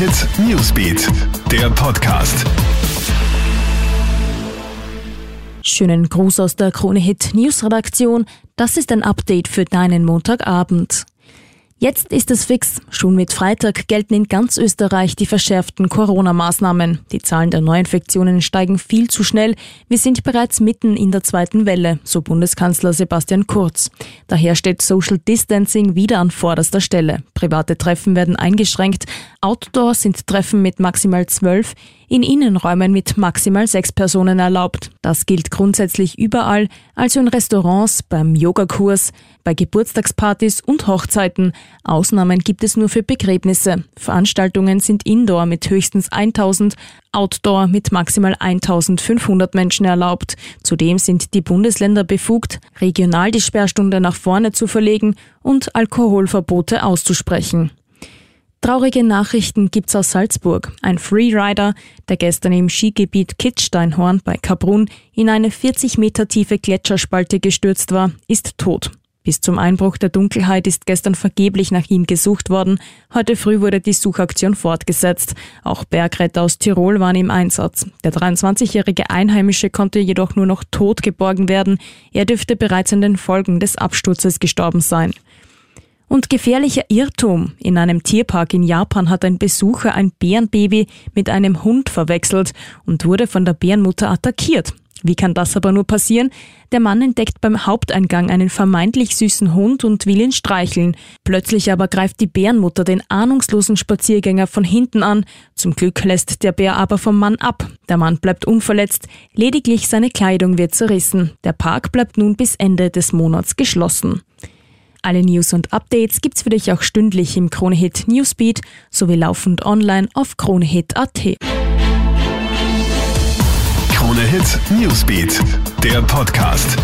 Hit Newsbeat, der Podcast. Schönen Gruß aus der Krone Hit Newsredaktion. Das ist ein Update für deinen Montagabend. Jetzt ist es fix. Schon mit Freitag gelten in ganz Österreich die verschärften Corona-Maßnahmen. Die Zahlen der Neuinfektionen steigen viel zu schnell. Wir sind bereits mitten in der zweiten Welle, so Bundeskanzler Sebastian Kurz. Daher steht Social Distancing wieder an vorderster Stelle. Private Treffen werden eingeschränkt. Outdoor sind Treffen mit maximal zwölf, in Innenräumen mit maximal sechs Personen erlaubt. Das gilt grundsätzlich überall, also in Restaurants, beim Yogakurs, bei Geburtstagspartys und Hochzeiten. Ausnahmen gibt es nur für Begräbnisse. Veranstaltungen sind Indoor mit höchstens 1000, Outdoor mit maximal 1500 Menschen erlaubt. Zudem sind die Bundesländer befugt, regional die Sperrstunde nach vorne zu verlegen und Alkoholverbote auszusprechen. Traurige Nachrichten gibt's aus Salzburg. Ein Freerider, der gestern im Skigebiet Kitzsteinhorn bei Kabrun in eine 40 Meter tiefe Gletscherspalte gestürzt war, ist tot. Bis zum Einbruch der Dunkelheit ist gestern vergeblich nach ihm gesucht worden. Heute früh wurde die Suchaktion fortgesetzt. Auch Bergretter aus Tirol waren im Einsatz. Der 23-jährige Einheimische konnte jedoch nur noch tot geborgen werden. Er dürfte bereits an den Folgen des Absturzes gestorben sein. Und gefährlicher Irrtum. In einem Tierpark in Japan hat ein Besucher ein Bärenbaby mit einem Hund verwechselt und wurde von der Bärenmutter attackiert. Wie kann das aber nur passieren? Der Mann entdeckt beim Haupteingang einen vermeintlich süßen Hund und will ihn streicheln. Plötzlich aber greift die Bärenmutter den ahnungslosen Spaziergänger von hinten an. Zum Glück lässt der Bär aber vom Mann ab. Der Mann bleibt unverletzt, lediglich seine Kleidung wird zerrissen. Der Park bleibt nun bis Ende des Monats geschlossen. Alle News und Updates gibt's für dich auch stündlich im Kronehit Newsbeat sowie laufend online auf kronehit.at. Kronehit Newsbeat, der Podcast.